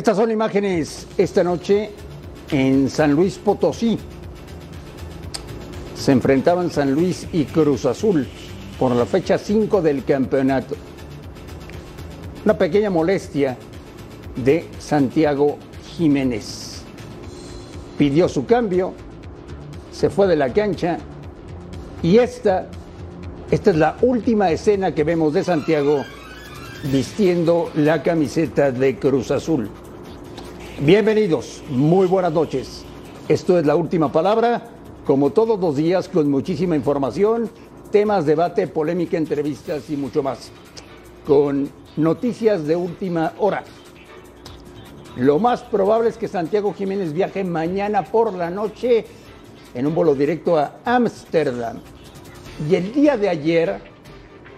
Estas son imágenes esta noche en San Luis Potosí. Se enfrentaban San Luis y Cruz Azul por la fecha 5 del campeonato. Una pequeña molestia de Santiago Jiménez. Pidió su cambio, se fue de la cancha y esta, esta es la última escena que vemos de Santiago vistiendo la camiseta de Cruz Azul. Bienvenidos, muy buenas noches. Esto es la última palabra, como todos los días, con muchísima información, temas, debate, polémica, entrevistas y mucho más. Con noticias de última hora. Lo más probable es que Santiago Jiménez viaje mañana por la noche en un vuelo directo a Ámsterdam. Y el día de ayer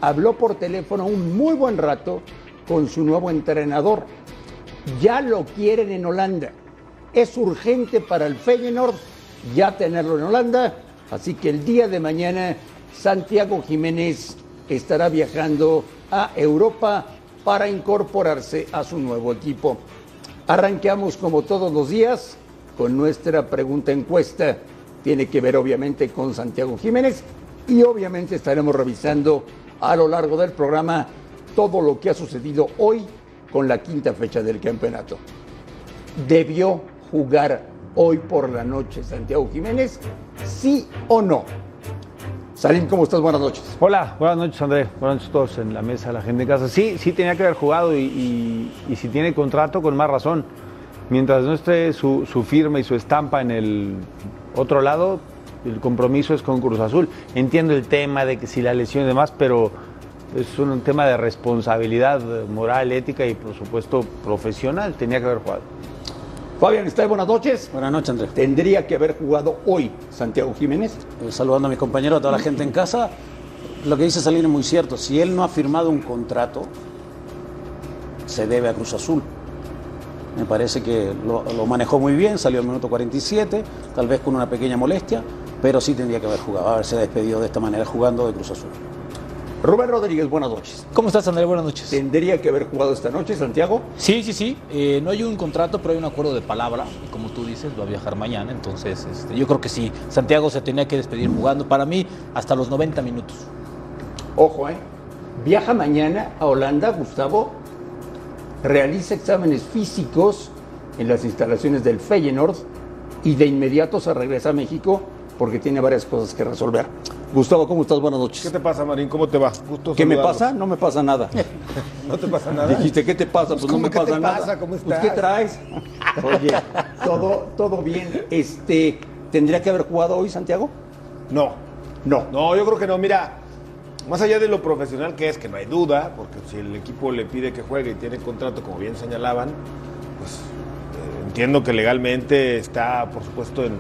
habló por teléfono un muy buen rato con su nuevo entrenador. Ya lo quieren en Holanda. Es urgente para el Feyenoord ya tenerlo en Holanda, así que el día de mañana Santiago Jiménez estará viajando a Europa para incorporarse a su nuevo equipo. Arranqueamos como todos los días con nuestra pregunta encuesta. Tiene que ver obviamente con Santiago Jiménez y obviamente estaremos revisando a lo largo del programa todo lo que ha sucedido hoy con la quinta fecha del campeonato. ¿Debió jugar hoy por la noche Santiago Jiménez? ¿Sí o no? Salim, ¿cómo estás? Buenas noches. Hola, buenas noches André, buenas noches a todos en la mesa, la gente en casa. Sí, sí tenía que haber jugado y si tiene contrato, con más razón. Mientras no esté su, su firma y su estampa en el otro lado, el compromiso es con Cruz Azul. Entiendo el tema de que si la lesión y demás, pero es un tema de responsabilidad moral, ética y por supuesto profesional. Tenía que haber jugado. Fabián, ¿está buenas noches? Buenas noches, Andrés. ¿Tendría que haber jugado hoy Santiago Jiménez? Eh, saludando a mis compañeros, a toda la gente en casa. Lo que dice Salir es muy cierto. Si él no ha firmado un contrato, se debe a Cruz Azul. Me parece que lo, lo manejó muy bien, salió al minuto 47, tal vez con una pequeña molestia, pero sí tendría que haber jugado, haberse despedido de esta manera jugando de Cruz Azul. Rubén Rodríguez, buenas noches. ¿Cómo estás, André? Buenas noches. ¿Tendría que haber jugado esta noche, Santiago? Sí, sí, sí. Eh, no hay un contrato, pero hay un acuerdo de palabra. Y como tú dices, va a viajar mañana. Entonces, este, yo creo que sí. Santiago se tenía que despedir jugando. Para mí, hasta los 90 minutos. Ojo, ¿eh? Viaja mañana a Holanda, Gustavo. Realiza exámenes físicos en las instalaciones del Feyenoord y de inmediato se regresa a México porque tiene varias cosas que resolver. Gustavo, ¿cómo estás? Buenas noches. ¿Qué te pasa, Marín? ¿Cómo te va? Gusto ¿Qué me pasa? No me pasa nada. ¿No te pasa nada? Dijiste, ¿qué te pasa? Pues, no ¿cómo me que te pasa nada. pasa? ¿Cómo Pues, ¿qué estás? traes? Oye, todo, todo bien. Este, ¿Tendría que haber jugado hoy, Santiago? No. No. No, yo creo que no. Mira, más allá de lo profesional que es, que no hay duda, porque si el equipo le pide que juegue y tiene contrato, como bien señalaban, pues eh, entiendo que legalmente está, por supuesto, en,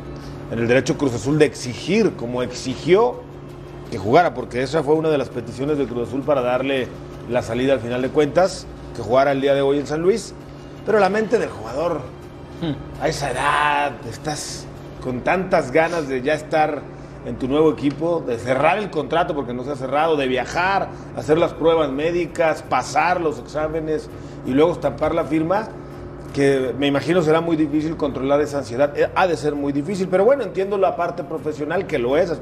en el derecho Cruz Azul de exigir, como exigió que jugara, porque esa fue una de las peticiones de Cruz Azul para darle la salida al final de cuentas, que jugara el día de hoy en San Luis. Pero la mente del jugador, a esa edad, estás con tantas ganas de ya estar en tu nuevo equipo, de cerrar el contrato porque no se ha cerrado, de viajar, hacer las pruebas médicas, pasar los exámenes y luego estampar la firma, que me imagino será muy difícil controlar esa ansiedad. Eh, Ha de ser muy difícil, pero bueno, entiendo la parte profesional que lo es.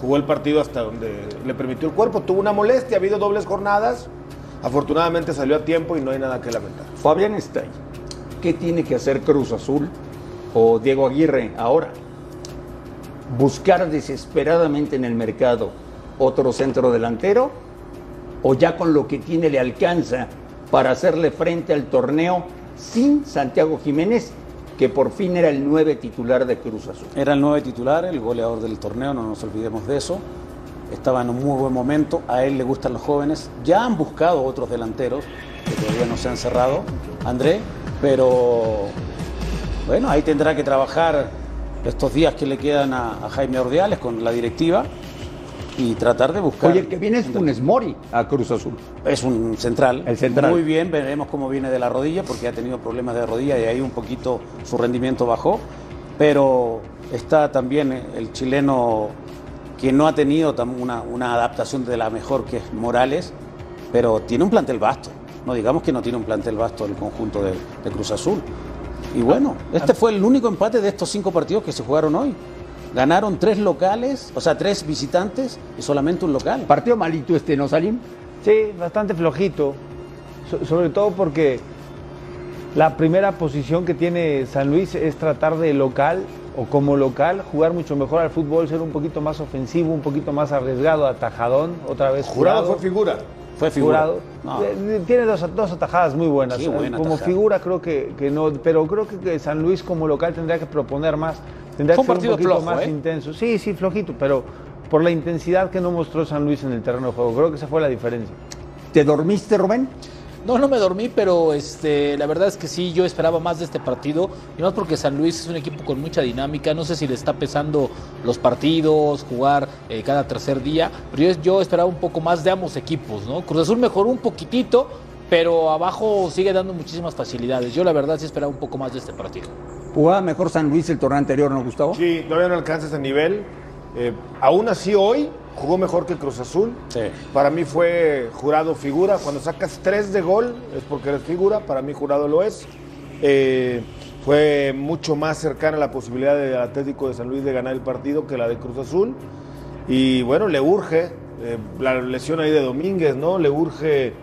Jugó el partido hasta donde le permitió el cuerpo, tuvo una molestia, ha habido dobles jornadas. Afortunadamente salió a tiempo y no hay nada que lamentar. Fabián está ahí. ¿Qué tiene que hacer Cruz Azul o Diego Aguirre ahora? ¿Buscar desesperadamente en el mercado otro centro delantero? ¿O ya con lo que tiene le alcanza para hacerle frente al torneo sin Santiago Jiménez, que por fin era el nueve titular de Cruz Azul? Era el nueve titular, el goleador del torneo, no nos olvidemos de eso. Estaba en un muy buen momento, a él le gustan los jóvenes. Ya han buscado otros delanteros que todavía no se han cerrado, André, pero bueno, ahí tendrá que trabajar estos días que le quedan a, a Jaime Ordiales con la directiva y tratar de buscar. Oye, el que viene es Funes Mori a Cruz Azul. Es un central. El central. Muy bien, veremos cómo viene de la rodilla, porque ha tenido problemas de rodilla y ahí un poquito su rendimiento bajó. Pero está también el chileno que no ha tenido una, una adaptación de la mejor, que es Morales, pero tiene un plantel vasto. No digamos que no tiene un plantel vasto el conjunto de, de Cruz Azul. Y bueno, este fue el único empate de estos cinco partidos que se jugaron hoy. Ganaron tres locales, o sea, tres visitantes y solamente un local. Partido malito este, ¿no, Salim? Sí, bastante flojito. So- sobre todo porque la primera posición que tiene San Luis es tratar de local o como local jugar mucho mejor al fútbol, ser un poquito más ofensivo, un poquito más arriesgado, atajadón, otra vez Jurado fue figura. Fue figura. No. Eh, Tiene dos, dos atajadas muy buenas. Sí, buena como atajada. figura creo que, que no, pero creo que, San Luis como local tendría que proponer más, tendría Fue que un ser un partido poquito flojo, más ¿eh? intenso. Sí, sí, flojito, pero por la intensidad que no mostró San Luis en el terreno de juego, creo que esa fue la diferencia. ¿Te dormiste, Rubén? No, no me dormí, pero este, la verdad es que sí, yo esperaba más de este partido. Y más porque San Luis es un equipo con mucha dinámica. No sé si le está pesando los partidos, jugar eh, cada tercer día. Pero yo, yo esperaba un poco más de ambos equipos, ¿no? Cruz Azul mejoró un poquitito, pero abajo sigue dando muchísimas facilidades. Yo la verdad sí esperaba un poco más de este partido. ¿Jugaba mejor San Luis el torneo anterior, no, Gustavo? Sí, todavía no alcanza ese nivel. Eh, aún así, hoy jugó mejor que Cruz Azul. Sí. Para mí fue jurado figura. Cuando sacas tres de gol es porque eres figura. Para mí jurado lo es. Eh, fue mucho más cercana la posibilidad del Atlético de San Luis de ganar el partido que la de Cruz Azul. Y bueno, le urge eh, la lesión ahí de Domínguez, ¿no? Le urge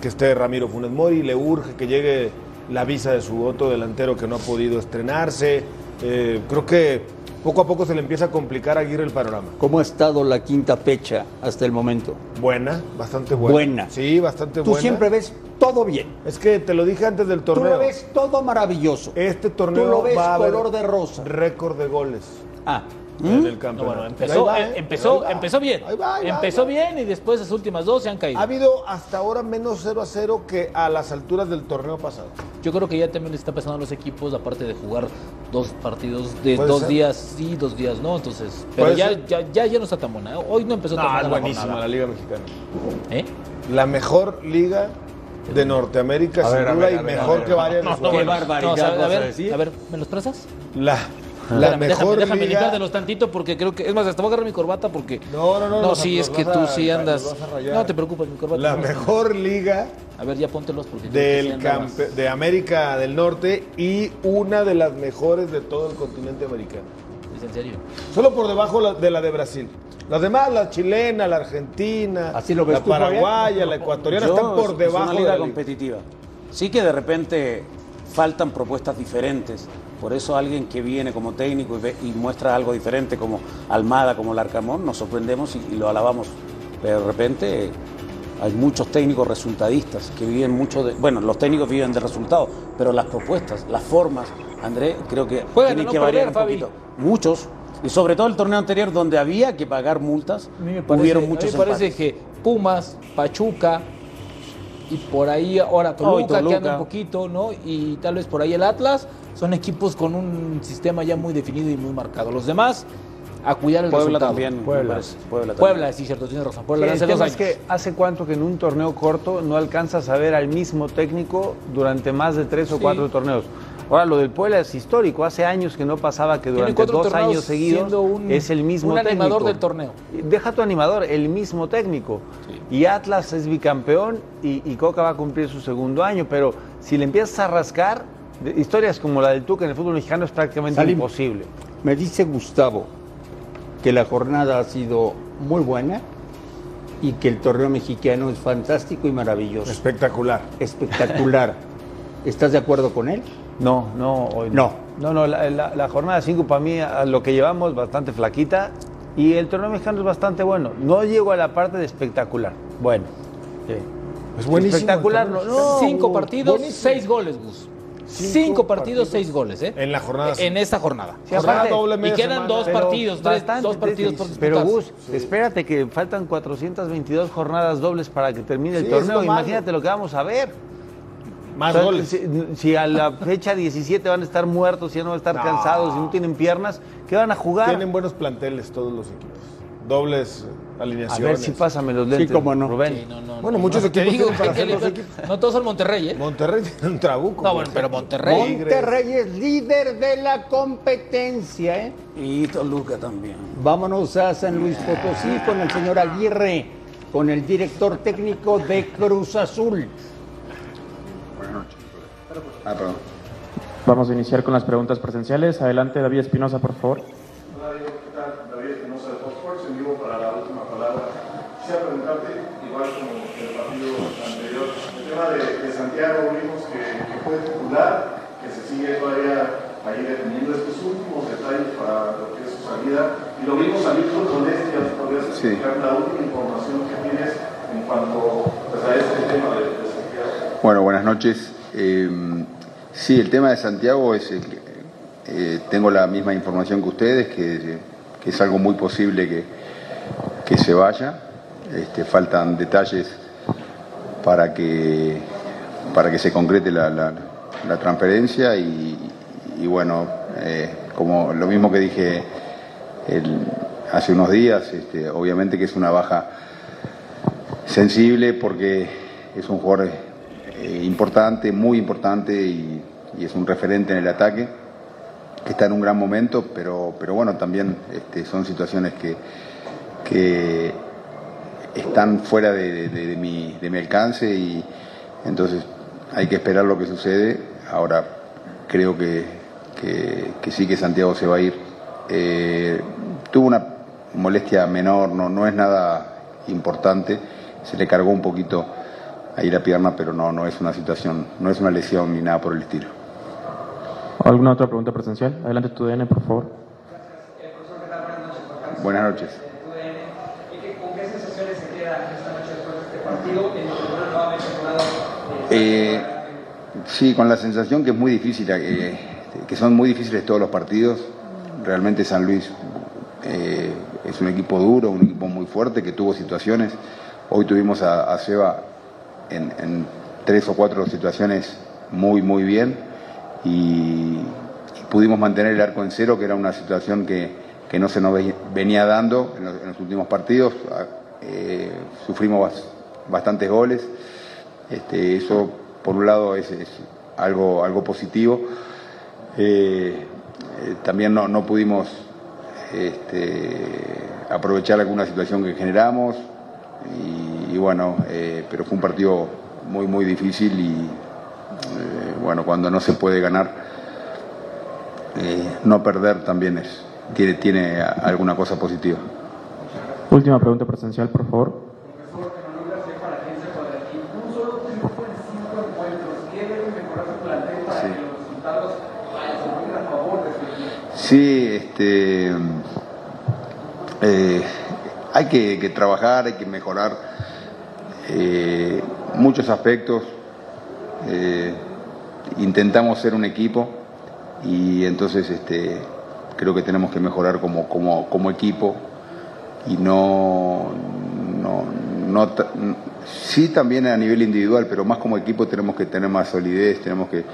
que esté Ramiro Funes Mori, le urge que llegue la visa de su otro delantero que no ha podido estrenarse. Eh, creo que poco a poco se le empieza a complicar a Aguirre el panorama. ¿Cómo ha estado la quinta fecha hasta el momento? Buena, bastante buena. Buena. Sí, bastante Tú buena. siempre ves todo bien. Es que te lo dije antes del Tú torneo. lo ves todo maravilloso. Este torneo Tú lo ves va a haber color de rosa. récord de goles Ah, en el No, campeonato. bueno, empezó, va, eh, empezó, va. empezó bien. Ahí va, ahí va, empezó ahí va. bien y después las últimas dos se han caído. Ha habido hasta ahora menos 0 a 0 que a las alturas del torneo pasado. Yo creo que ya también le está pasando a los equipos, aparte de jugar dos partidos de dos ser. días sí, dos días no. Entonces, pero ya, ya, ya, ya no está tan buena. Hoy no empezó tan No, buena es la buenísima la Liga Mexicana. ¿Eh? La mejor liga de Norteamérica, sin duda, y mejor que varias No, no, Qué barbaridad No, a ver, decir. a ver, ¿me los prestas? La, la Espérame, mejor déjame, déjame liga. limpiártelos tantito porque creo que. Es más, hasta voy a agarrar mi corbata porque. No, no, no, No, sí, es que tú a- sí andas. No te preocupes, mi corbata. La no. mejor liga A ver, ya póntelos porque. del campe- de América del Norte y una de las mejores de todo el continente americano. ¿Es en serio? Solo por debajo de la de Brasil. Las demás, la chilena, la argentina, ¿Así lo ves la paraguaya, la ecuatoriana, Yo- están por es debajo de la liga. competitiva. Sí que de repente faltan propuestas diferentes. Por eso alguien que viene como técnico y, ve- y muestra algo diferente como Almada, como Larcamón, nos sorprendemos y, y lo alabamos. Pero de repente hay muchos técnicos resultadistas que viven mucho de... Bueno, los técnicos viven de resultados, pero las propuestas, las formas, André, creo que tienen no que variar perder, un Fabi. poquito. Muchos. Y sobre todo el torneo anterior donde había que pagar multas, parece, hubieron a mí muchos me parece empates. que Pumas, Pachuca y por ahí ahora Toluca, Oh, que anda un poquito, ¿no? Y tal vez por ahí el Atlas, son equipos con un sistema ya muy definido y muy marcado. Los demás, a cuidar el Puebla resultado. también. Puebla. parece. Puebla también. Puebla, sí, cierto, tienes razón. Puebla Sí, el hace dos tema años. es que hace cuánto que en un torneo corto no alcanzas a ver al mismo técnico durante más de tres o Sí. cuatro torneos. Ahora, lo del Puebla es histórico. Hace años que no pasaba que durante dos años seguidos un- es el mismo un técnico. animador del torneo. Deja tu animador, el mismo técnico. Y Atlas es bicampeón y, y Coca va a cumplir su segundo año. Pero si le empiezas a rascar, de- historias como la del Tuca en el fútbol mexicano es prácticamente Salim. imposible. me dice Gustavo que la jornada ha sido muy buena y que el torneo mexicano es fantástico y maravilloso. Espectacular. Espectacular. ¿Estás de acuerdo con él? No, no, hoy No. No, no, la, la- la jornada 5 para mí, a lo que llevamos, bastante flaquita. Y el torneo mexicano es bastante bueno. No llego a la parte de espectacular. Bueno. sí. Es buenísimo. Espectacular, no, Cinco partidos, buenísimo. seis goles, Gus. Cinco, partidos, seis goles, ¿eh? En la jornada En esta jornada. Sí, Jornada aparte- doble y quedan semana. dos Pero partidos, tres, dos partidos por Pero. Gus, espérate que faltan 422 jornadas dobles para que termine el Sí, torneo. Imagínate lo que vamos a ver. Más O sea, goles. Si, si a la fecha 17 van a estar muertos, ya no van a estar No. cansados, si no tienen piernas, ¿qué van a jugar? Tienen buenos planteles todos los equipos. Dobles eh, A alineaciones. ver si pásame los lentes. cómo no. Rubén. Sí, no, no, Bueno, no, muchos equipos digo para hacer equipos. No todos son Monterrey, ¿eh? Monterrey tiene un trabuco. No, bueno, pero. Monterrey. Monterrey es líder de la competencia. ¿eh? Y Toluca también. Vámonos a San Luis Potosí con el señor Aguirre, con el director técnico de Cruz Azul. Ah, perdón. Vamos a iniciar con las preguntas presenciales. Adelante, David Espinosa, por favor. Hola, Diego, ¿qué tal? David Espinosa de Fox Sports, en vivo para la última palabra. Quisiera preguntarte, igual como en el partido anterior, el tema de, de Santiago, vimos que, que fue titular, que se sigue todavía ahí definiendo estos últimos detalles para lo y lo vimos salir con molestias, podrías Sí. explicar la última información que tienes en cuanto pues, a este tema de, de Santiago. Bueno, buenas noches. Eh, sí, el tema de Santiago es. eh, tengo la misma información que ustedes, que, que es algo muy posible que, que se vaya. Este, faltan detalles para que, para que se concrete la, la- la transferencia y, y bueno, eh, como lo mismo que dije hace unos días, este, obviamente que es una baja sensible porque es un jugador eh, importante, muy importante y, es un referente en el ataque que está en un gran momento, pero, pero bueno, también este, son situaciones que, están fuera de, mi, alcance y entonces hay que esperar lo que sucede. Ahora creo que sí que Santiago se va a ir. Eh, tuvo una molestia menor, no, no es nada importante, se le cargó un poquito ahí la pierna, pero no, no es una situación, no es una lesión ni nada por el estilo. ¿Alguna otra pregunta presencial? Adelante, tu DN, por favor. Buenas noches. ¿Con qué sensaciones se quedan esta noche después de este partido? Sí, con la sensación que es muy difícil, eh, que son muy difíciles todos los partidos. Realmente San Luis eh, es un equipo duro, un equipo muy fuerte que tuvo situaciones. Hoy tuvimos a, a Seba en, tres o cuatro situaciones muy, muy bien y, pudimos mantener el arco en cero, que era una situación que, que no se nos ve- venía dando en los, últimos partidos. Ah, eh, sufrimos bas- bastantes goles. Este, eso, por un lado, es, es algo, algo positivo. Eh, eh, también no, no pudimos este, aprovechar alguna situación que generamos y, bueno, eh, pero fue un partido muy, muy difícil y eh, bueno, cuando no se puede ganar, no perder también es, tiene, tiene alguna cosa positiva. Última pregunta presencial, por favor. un solo triunfo en cinco encuentros. ¿Qué debe mejorar su plantel para Sí. que los resultados se jueguen a favor de su equipo? Sí, este, eh, hay que, trabajar, hay que mejorar eh, muchos aspectos. Eh, intentamos ser un equipo y entonces este, creo que tenemos que mejorar como, como, como equipo y no, no, no sí también a nivel individual, pero más como equipo tenemos que tener más solidez, tenemos que,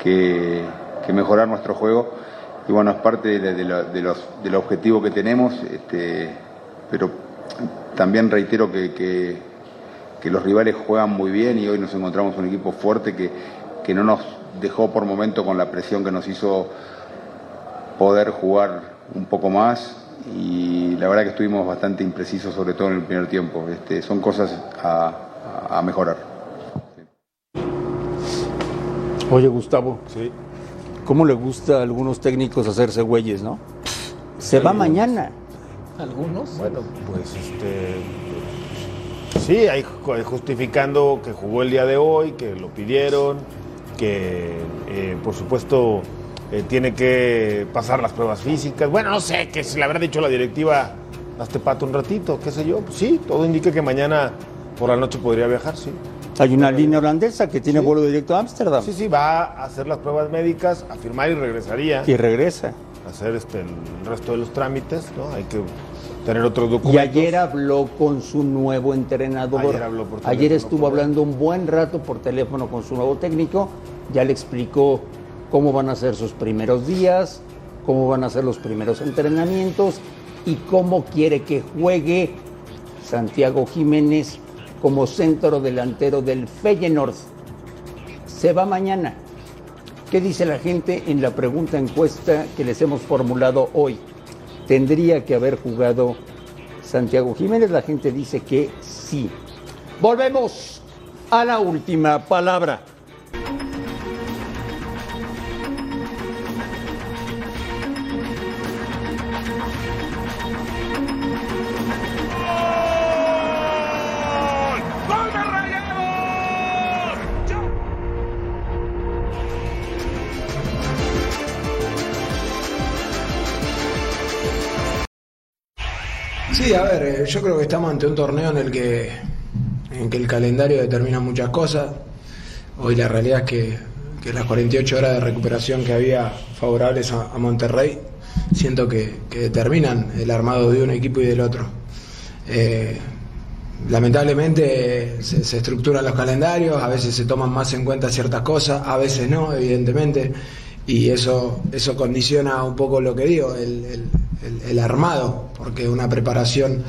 que, que mejorar nuestro juego y bueno, es parte de, de la- de los, del objetivo que tenemos, este, pero también reitero que, que, que los rivales juegan muy bien y hoy nos encontramos un equipo fuerte que, que no nos dejó por momento con la presión que nos hizo poder jugar un poco más y la verdad que estuvimos bastante imprecisos, sobre todo en el primer tiempo. Este, son cosas a, a mejorar. Oye, Gustavo, Sí. ¿Cómo le gusta a algunos técnicos hacerse güeyes, no? Se va mañana. Algunos. Bueno, pues este. Sí, hay ju- justificando que jugó el día de hoy, que lo pidieron, que eh, por supuesto eh, tiene que pasar las pruebas físicas. Bueno, no sé, que si le habrá dicho la directiva, hazte pato un ratito, qué sé yo. Pues sí, todo indica que mañana por la noche podría viajar, sí. Hay una línea holandesa que tiene vuelo directo a Ámsterdam Sí, sí, va a hacer las pruebas médicas, a firmar y regresaría y regresa. a hacer este, el resto de los trámites, ¿no? Hay que tener otros documentos. Y ayer habló con su nuevo entrenador. Ayer habló por Ayer estuvo hablando un buen rato por teléfono con su nuevo técnico. Ya le explicó cómo van a ser sus primeros días, cómo van a ser los primeros entrenamientos y cómo quiere que juegue Santiago Jiménez como centro delantero del Feyenoord. Se va mañana. ¿Qué dice la gente en la pregunta encuesta que les hemos formulado hoy? ¿Tendría que haber jugado Santiago Jiménez? La gente dice que sí. Volvemos a la última palabra. Sí, a ver, eh, yo creo que estamos ante un torneo en el que, en que el calendario determina muchas cosas. Hoy la realidad es que, que las 48 horas de recuperación que había favorables a, Monterrey, siento que, determinan el armado de un equipo y del otro. Eh, lamentablemente se, se estructuran los calendarios, a veces se toman más en cuenta ciertas cosas, a veces no, evidentemente, y eso, eso condiciona un poco lo que digo, el, el- el- armado, porque una preparación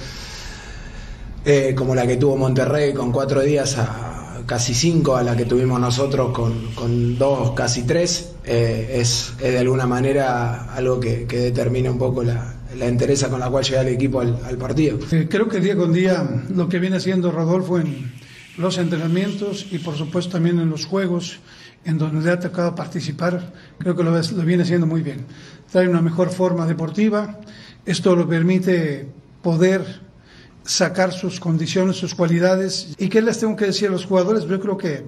eh, como la que tuvo Monterrey con cuatro días a casi cinco, a la que tuvimos nosotros con, con dos, casi tres, eh, es, es de alguna manera algo que, que determina un poco la, la entereza con la cual llega el equipo al, al partido. Eh, Creo que día con día lo que viene haciendo Rodolfo en los entrenamientos y por supuesto también en los juegos en donde le ha tocado participar, creo que lo, viene haciendo muy bien. Trae una mejor forma deportiva, esto lo permite poder sacar sus condiciones, sus cualidades. ¿Y qué les tengo que decir a los jugadores? Yo creo que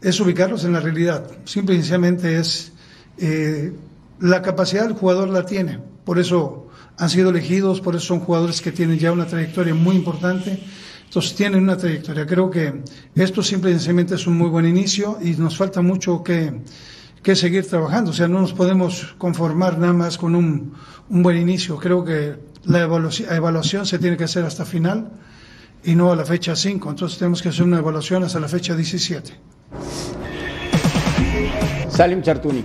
es ubicarlos en la realidad. Simple y sencillamente es eh, la capacidad del jugador la tiene. Por eso han sido elegidos, por eso son jugadores que tienen ya una trayectoria muy importante. Entonces tienen una trayectoria. Creo que esto simple y sencillamente es un muy buen inicio y nos falta mucho que, que seguir trabajando. O sea, no nos podemos conformar nada más con un, un buen inicio. Creo que la evaluación, evaluación se tiene que hacer hasta final y no a la fecha 5. Entonces tenemos que hacer una evaluación hasta la fecha 17. Salim Chartuni,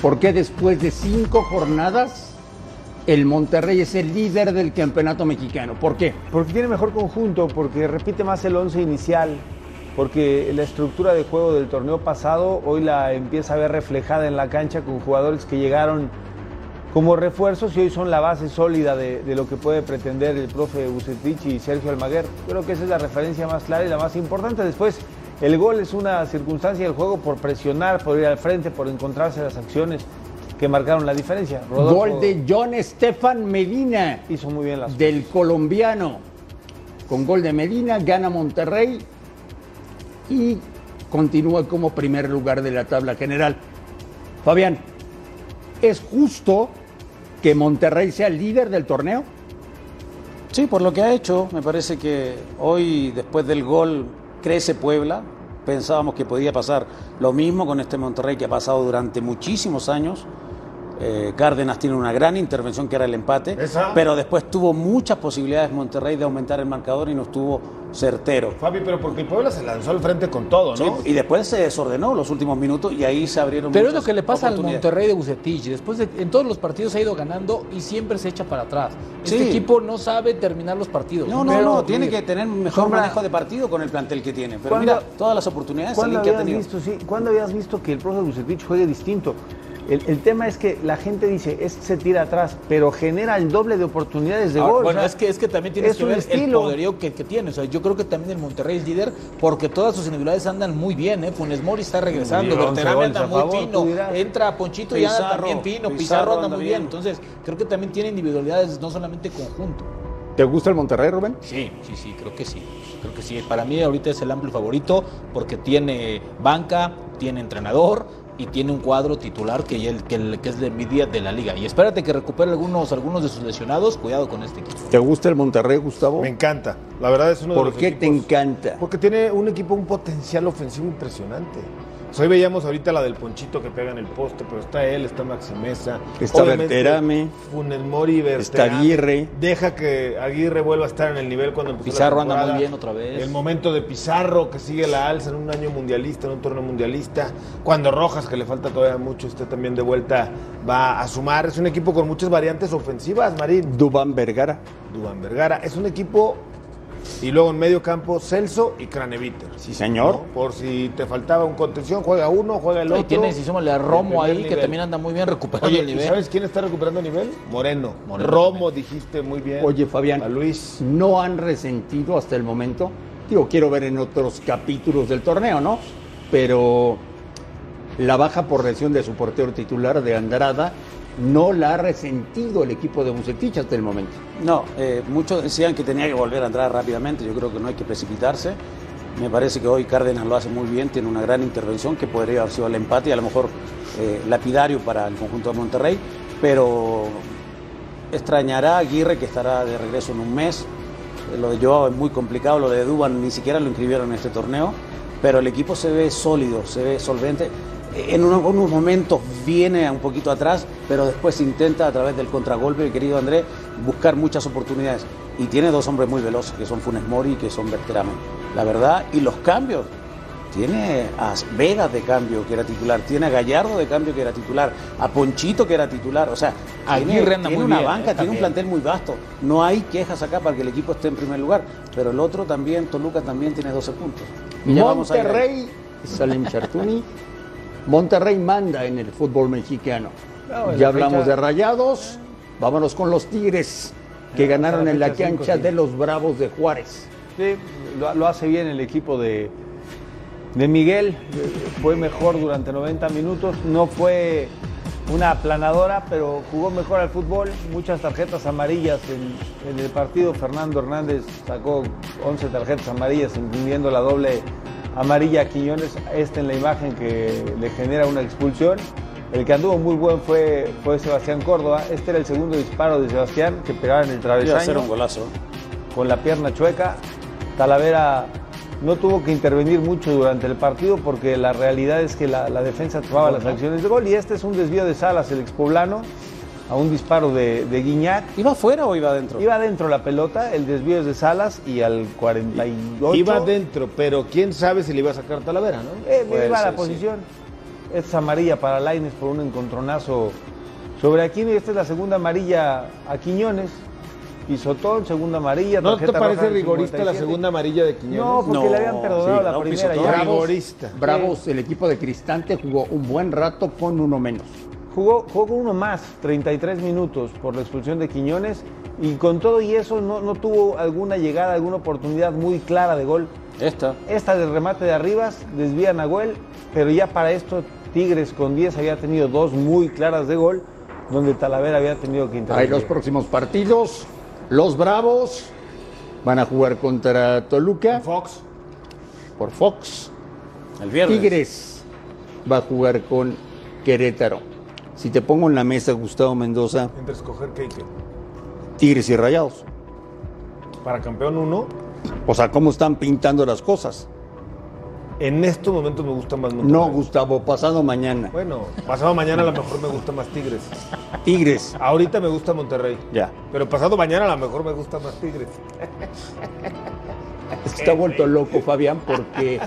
¿por qué después de cinco jornadas el Monterrey es el líder del campeonato mexicano? ¿Por qué? Porque tiene mejor conjunto, porque repite más el once inicial, porque la estructura de juego del torneo pasado hoy la empieza a ver reflejada en la cancha con jugadores que llegaron como refuerzos y hoy son la base sólida de, de lo que puede pretender el profe Bucetich y Sergio Almaguer. Creo que esa es la referencia más clara y la más importante. Después, el gol es una circunstancia del juego por presionar, por ir al frente, por encontrarse las acciones que marcaron la diferencia. Rodolfo Gol de John Estefan Medina. hizo muy bien las del colombiano. Con gol de Medina gana Monterrey y continúa como primer lugar de la tabla general. Fabián, ¿es justo que Monterrey sea el líder del torneo? Sí, por lo que ha hecho, me parece que hoy, después del gol, crece Puebla. Pensábamos que podía pasar lo mismo con este Monterrey que ha pasado durante muchísimos años. Eh, Cárdenas tiene una gran intervención que era el empate, Esa. pero después tuvo muchas posibilidades Monterrey de aumentar el marcador y no estuvo certero. Fabi, pero porque el Puebla se lanzó al frente con todo, ¿no? Sí, y después se desordenó los últimos minutos y ahí se abrieron Pero es lo que le pasa al. Monterrey de Bucetich. Después de, en todos los partidos ha ido ganando y siempre se echa para atrás. Este Sí. equipo no sabe terminar los partidos. No, no, Pero, no, tiene que tener un mejor Sombra- manejo de partido con el plantel que tiene. Pero ¿Cuándo- mira, todas las oportunidades ¿Cuándo que ha habías tenido. visto, sí, ¿Cuándo habías visto que el profe Bucetich juegue distinto? El, el tema es que la gente dice, es se tira atrás, pero genera el doble de oportunidades de Ahora, gol. bueno, o sea, es que, es que también tienes es que un ver el poderío que, que tiene. O sea, yo creo que también el Monterrey es líder porque todas sus individualidades andan muy bien. ¿eh? Funes Mori está regresando, Berterame 11 anda muy favor, fino. Entra Ponchito y anda Pizarro, también fino. Pizarro, Pizarro anda anda muy bien. bien. Entonces, creo que también tiene individualidades, no solamente conjunto. ¿Te gusta el Monterrey, Rubén? Sí, sí, sí, creo que sí. Creo que sí. Para mí ahorita es el amplio favorito porque tiene banca, tiene entrenador y tiene un cuadro titular que, el- que, el- que es de envidia de la liga. Y espérate que recupere algunos, algunos de sus lesionados. Cuidado con este equipo. ¿Te gusta el Monterrey, Gustavo? Me encanta. La verdad es uno de ¿Por los qué te encanta? Porque tiene un equipo, un potencial ofensivo impresionante. Pues hoy veíamos ahorita la del Ponchito que pega en el poste, pero está él, está Maximeza. Está Obviamente, Berterame. Funes Mori, Berterame. Está Aguirre. Deja que Aguirre vuelva a estar en el nivel cuando empezó Pizarro la anda muy bien otra vez. El momento de Pizarro que sigue la alza en un año mundialista, en un torneo mundialista. Cuando Rojas, que le falta todavía mucho, esté también de vuelta, va a sumar. Es un equipo con muchas variantes ofensivas, Marín. Dubán Vergara. Dubán Vergara. Es un equipo. Y luego en medio campo, Celso y Craneviter. Sí, señor. ¿no? Por si te faltaba un contención, juega uno, juega el Y otro. tienes, y súmale a Romo El ahí, que también anda muy bien recuperando Oye, el ¿y nivel. sabes quién está recuperando nivel? Moreno. Moreno Romo, dijiste muy bien. Oye, Fabián. A Luis. ¿No han resentido hasta el momento? Digo, quiero ver en otros capítulos del torneo, ¿no? Pero la baja por lesión de su portero titular de Andrada no la ha resentido el equipo de Bucetich hasta el momento. No, eh, muchos decían que tenía que volver a entrar rápidamente. Yo creo que no hay que precipitarse. Me parece que hoy Cárdenas lo hace muy bien, tiene una gran intervención que podría haber sido el empate y a lo mejor eh, lapidario para el conjunto de Monterrey. Pero extrañará a Aguirre, que estará de regreso en un mes. Eh, Lo de Joao es muy complicado, lo de Duban ni siquiera lo inscribieron en este torneo, pero el equipo se ve sólido, se ve solvente. En unos, unos momentos viene un poquito atrás, pero después intenta a través del contragolpe, querido André, buscar muchas oportunidades. Y tiene dos hombres muy veloces, que son Funes Mori y que son Berterame. La verdad, y los cambios, tiene a Vegas de cambio que era titular, tiene a Gallardo de cambio que era titular, a Ponchito que era titular, o sea, tiene, tiene muy una bien, banca, eh, tiene un plantel muy vasto. No hay quejas acá para que el equipo esté en primer lugar, pero el otro también, Toluca también tiene 12 puntos. Y ya vamos a. Monterrey, Salim Chartuni, Monterrey manda en el fútbol mexicano. No, en ya la hablamos fecha- de Rayados, vámonos con los Tigres, que ganaron la en la cinco, cancha de los Bravos de Juárez. Sí, lo, lo hace bien el equipo de, de Miguel. Fue mejor durante 90 minutos. No fue una aplanadora, pero jugó mejor al fútbol. Muchas tarjetas amarillas en, en el partido. Fernando Hernández sacó 11 tarjetas amarillas, incluyendo la doble amarilla a Quiñones. Esta en la imagen que le genera una expulsión. El que anduvo muy buen fue, fue Sebastián Córdoba. Este era el segundo disparo de Sebastián que pegaba en el travesaño hacer un golazo. con la pierna chueca. Talavera no tuvo que intervenir mucho durante el partido porque la realidad es que la, la defensa tomaba las acciones de gol y este es un desvío de Salas, el expoblano, a un disparo de, de Guiñac. ¿Iba afuera o iba adentro? Iba adentro la pelota, el desvío es de Salas y al 48... Iba adentro, pero quién sabe si le iba a sacar Talavera, ¿no? Eh, iba a la sí. posición. Esta es amarilla para Laines por un encontronazo sobre Aquino y esta es la segunda amarilla a Quiñones. Pisotón, segunda amarilla. ¿No te parece rigorista la 57? segunda amarilla de Quiñones? No, porque No, le habían perdonado sí, la no, primera. Rigorista. Bravos, el equipo de Cristante jugó un buen rato con uno menos. Jugó, jugó con uno más, 33 minutos por la expulsión de Quiñones y con todo y eso no, no tuvo alguna llegada, alguna oportunidad muy clara de gol. Esta. Esta del remate de Arribas desvía a Nahuel, pero ya para esto Tigres con 10 había tenido dos muy claras de gol, donde Talavera había tenido que Hay intervenir. los próximos partidos. Los Bravos van a jugar contra Toluca Fox. por Fox. El viernes. Tigres va a jugar con Querétaro. Si te pongo en la mesa, Gustavo Mendoza, Entre escoger qué y qué. Tigres y Rayados. Para campeón uno, O sea, ¿cómo están pintando las cosas? en estos momentos me gusta más Monterrey. No, Gustavo, pasado mañana. Bueno, pasado mañana a lo mejor me gusta más Tigres. Tigres, Ahorita me gusta Monterrey. ya. Pero pasado mañana a lo mejor me gusta más Tigres. Es que está vuelto loco, Fabián, porque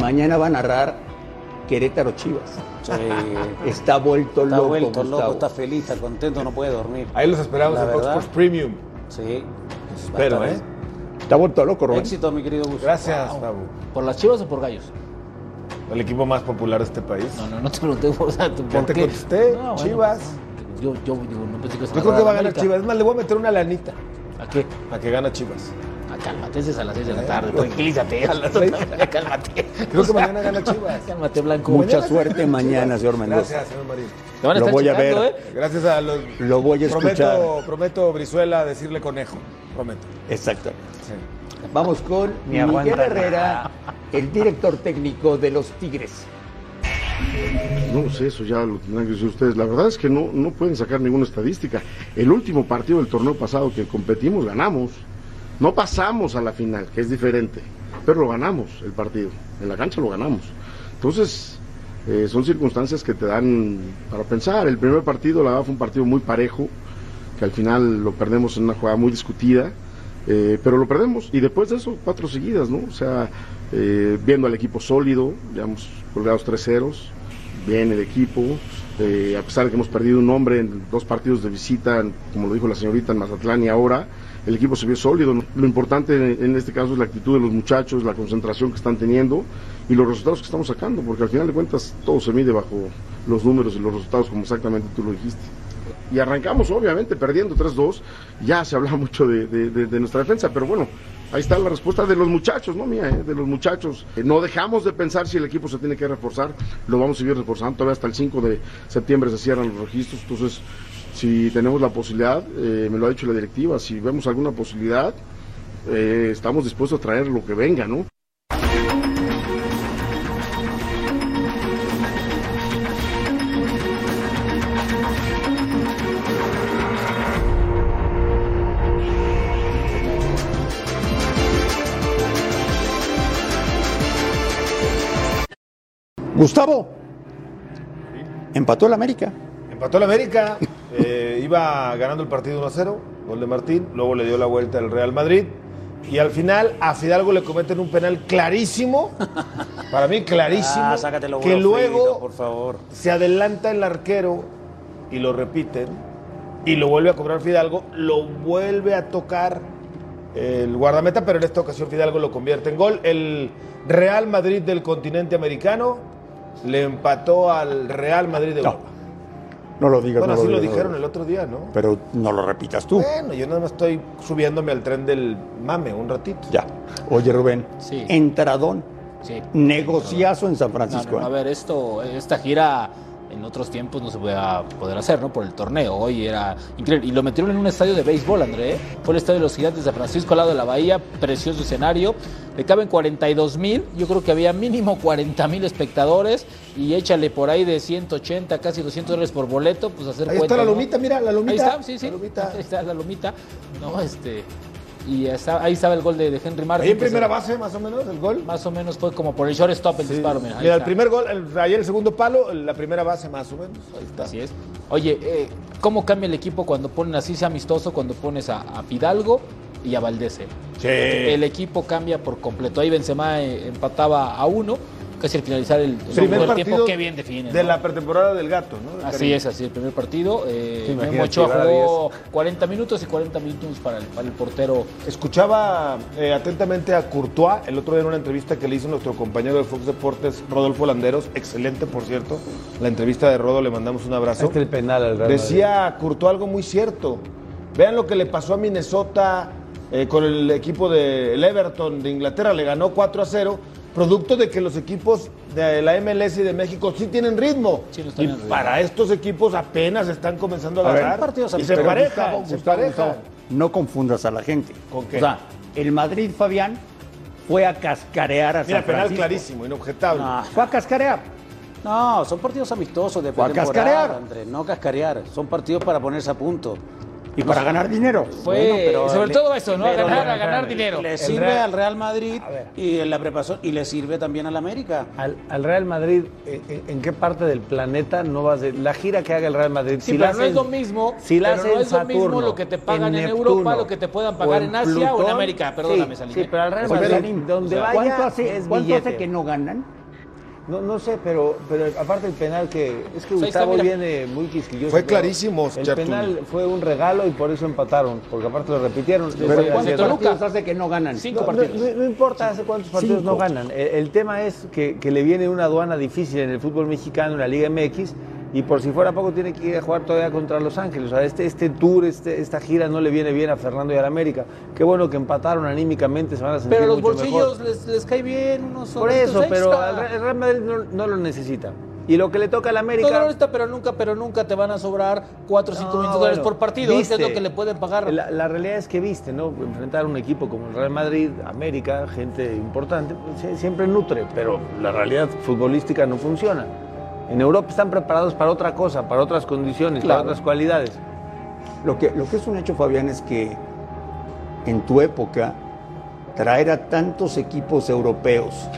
mañana va a narrar Querétaro Chivas. Sí. Está vuelto Está loco, vuelto loco, está feliz, está contento, no puede dormir. Ahí los esperamos La en Fox. Sports Premium. Sí. Espero, ¿eh? Está vuelto loco, Rubén. Éxito, mi querido Gus. Gracias, Babu. ¿Por las chivas o por gallos? El equipo más popular de este país. No, no, no te pregunté por, o sea, ¿por Ya te qué? contesté, No, bueno, Chivas. pues, yo, yo digo, no pensé que Yo creo que va a ganar Chivas. Es más, le voy a meter una lanita ¿A qué? a que gana Chivas. Cálmate, ese es a las 6 de la Eh, tarde. Tranquilízate. a las seis. Cálmate. Creo que mañana gana Chivas. Cálmate, Blanco. Mucha Mañana suerte mañana, señor Mendoza. Gracias, señor Marín. Te van a Lo estar voy a ver. ¿eh? Gracias a los. Lo voy a escuchar. Prometo, prometo, Brizuela, decirle conejo. Prometo. Exacto. Sí. Vamos con Ni Miguel Herrera, el director técnico de los Tigres. No sé, eso ya lo tendrán que decir ustedes. La verdad es que no, no pueden sacar ninguna estadística. El último partido del torneo pasado que competimos, ganamos. No pasamos a la final, que es diferente, pero lo ganamos el partido. En la cancha lo ganamos. Entonces, eh, son circunstancias que te dan para pensar. El primer partido, la verdad, fue un partido muy parejo, que al final lo perdemos en una jugada muy discutida. Eh, pero lo perdemos y después de eso cuatro seguidas, ¿no? O sea, eh, viendo al equipo sólido, digamos, colgados tres ceros, bien el equipo, eh, a pesar de que hemos perdido un hombre en dos partidos de visita, como lo dijo la señorita en Mazatlán y ahora, el equipo se vio sólido. Lo importante en, este caso es la actitud de los muchachos, la concentración que están teniendo y los resultados que estamos sacando, porque al final de cuentas todo se mide bajo los números y los resultados, como exactamente tú lo dijiste. Y arrancamos, obviamente, perdiendo 3-2. Ya se habla mucho de nuestra defensa, pero bueno, ahí está la respuesta de los muchachos, no mía, eh, de los muchachos. Eh, no dejamos de pensar si el equipo se tiene que reforzar, lo vamos a seguir reforzando. Todavía hasta el 5 de septiembre se cierran los registros, entonces, si tenemos la posibilidad, eh, me lo ha dicho la directiva, si vemos alguna posibilidad, eh, estamos dispuestos a traer lo que venga, ¿no? Gustavo, empató el América. Empató el América. eh, iba ganando el partido 1 a 0, gol de Martín, luego le dio la vuelta al Real Madrid. Y al final a Fidalgo le cometen un penal clarísimo, para mí clarísimo, Ah, sácate los que luego por favor. se adelanta el arquero y lo repiten y lo vuelve a cobrar Fidalgo, lo vuelve a tocar el guardameta, pero en esta ocasión Fidalgo lo convierte en gol. El Real Madrid del continente americano le empató al Real Madrid de Europa. No lo digas, Bueno, no así lo digas, no dijeron el otro día, ¿no? Pero no lo repitas tú. Bueno, yo nada más estoy subiéndome al tren del mame un ratito. Ya. Oye, Rubén, Sí. entradón, Sí. negociazo en San No, Francisco. no, no, a ¿eh? ver, esto, esta gira en otros tiempos no se podía poder hacer, ¿no? Por el torneo. Hoy era increíble. Y lo metieron en un estadio de béisbol, André. ¿eh? Fue el estadio de los Gigantes de San Francisco al lado de la Bahía. Precioso escenario. Le caben 42 mil. Yo creo que había mínimo 40 mil espectadores. Y échale por ahí de 180, casi 200 dólares por boleto. Pues hacer Ahí cuenta, está la ¿no? lomita, mira, la lomita. Ahí está, sí, sí. Ahí está la lomita. No, este. Y está- ahí estaba el gol de, de Henry Martin. Ahí en primera se- base, más o menos, el gol. Más o menos fue como por el shortstop el disparo. Mira, Mira, el primer gol, el- ayer el segundo palo, la primera base más o menos. Ahí está. Así es. Oye, eh, ¿cómo cambia el equipo cuando ponen así sea amistoso, cuando pones a, a Fidalgo y a Valdés? Sí. El equipo cambia por completo. Ahí Benzema eh, empataba a uno, casi al finalizar el, el Primer partido tiempo. Qué bien define. de ¿no? la pretemporada del gato, ¿no? Así Karim. es, así el primer partido. Eh, Memo Ochoa jugó 40 minutos y 40 minutos para el, para el portero. Escuchaba eh, atentamente a Courtois el otro día en una entrevista que le hizo nuestro compañero de Fox Deportes, Rodolfo Landeros. Excelente, por cierto. La entrevista de Rodo, le mandamos un abrazo. Este el penal al. Decía Courtois algo muy cierto. Vean lo que le pasó a Minnesota eh, con el equipo del Everton de Inglaterra. Le ganó 4 a 0, producto de que los equipos de la MLS y de México sí tienen ritmo. Sí, no y ritmo. para estos equipos apenas están comenzando a A ver, agarrar. partidos y se Gustavo, se Gustavo. Gustavo, no confundas a la gente. ¿Con qué? O sea, el Madrid, Fabián, fue a cascarear a Mira, San penal Francisco. clarísimo, inobjetable. No, Fue a cascarear. no, son partidos amistosos de Fue a cascarear. Andrés, no cascarear. Son partidos para ponerse a punto. Y para ganar dinero. Fue Bueno, pero sobre le- todo eso, ¿no? A ganar, a ganar dinero. Le sirve Real- al Real Madrid y en la preparación y le sirve también al América. Al, al Real Madrid, ¿en, en- en qué parte del planeta no vas a La gira que haga el Real Madrid. Sí, si pero la no es lo mismo, si la pero hacen no es lo mismo Saturno, lo que te pagan en, Neptuno, Europa, lo que te puedan pagar o en Asia o en Plutón. América. Perdóname, sí, Salim. sí, pero al Real Madrid, o sea, vaya, ¿cuánto hace, es cuánto hace que no ganan? No, no sé, pero, pero aparte el penal que... Es que está, Gustavo viene muy quisquilloso. Fue clarísimo, El Chartuni. penal fue un regalo y por eso empataron, porque aparte lo repitieron. Pero ¿cuántos partidos hace que no ganan? Cinco no, partidos. no- no importa hace cuántos partidos Cinco. no ganan. El, el tema es que, que le viene una aduana difícil en el fútbol mexicano, en la Liga MX, y por si fuera poco tiene que ir a jugar todavía contra Los Ángeles. O sea, este, este tour, este, esta gira no le viene bien a Fernando y a la América. Qué bueno que empataron anímicamente, se van a sentir Pero los mucho bolsillos mejor. les, les cae bien unos Por eso, pero extra. al el Real Madrid no, no lo necesita. Y lo que le toca a la América... No, no, ahorita, pero nunca, pero nunca te van a sobrar 4 o 5 No, millones de dólares por partido. Eso es viste. lo que le pueden pagar. La, la realidad es que viste, ¿no? Enfrentar un equipo como el Real Madrid, América, gente importante, pues, sie- siempre nutre, pero la realidad futbolística no funciona. En Europa están preparados para otra cosa, para otras condiciones, Claro. para otras cualidades. Lo que, lo que es un hecho, Fabián, es que en tu época traer a tantos equipos europeos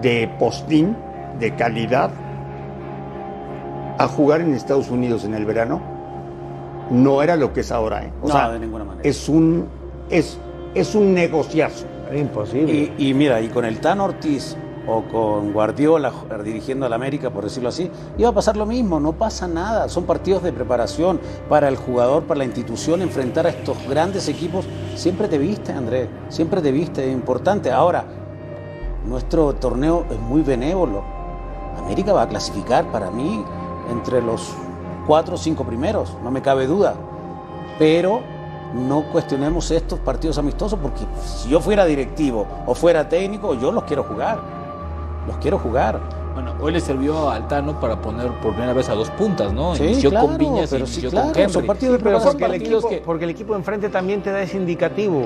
de postín, de calidad, a jugar en Estados Unidos en el verano, no era lo que es ahora. ¿eh? O No, sea, de ninguna manera. es un, es, es un negociazo. Era imposible. Y, y mira, y con el Tan Ortiz o con Guardiola eh, dirigiendo al América, por decirlo así, iba a pasar lo mismo, no pasa nada. Son partidos de preparación para el jugador, para la institución, enfrentar a estos grandes equipos. Siempre te viste, Andrés, siempre te viste, es importante. Ahora, nuestro torneo es muy benévolo. América va a clasificar para mí entre los cuatro o cinco primeros, no me cabe duda. Pero no cuestionemos estos partidos amistosos porque si yo fuera directivo o fuera técnico, yo los quiero jugar. Los quiero jugar. Bueno, hoy le sirvió al Tano para poner por primera vez a dos puntas, ¿no? Sí, inició claro, con Viñas y pero sí, inició claro, con Henry. son partidos de Pero son porque el, partidos equipo, que- porque el equipo enfrente también te da ese indicativo.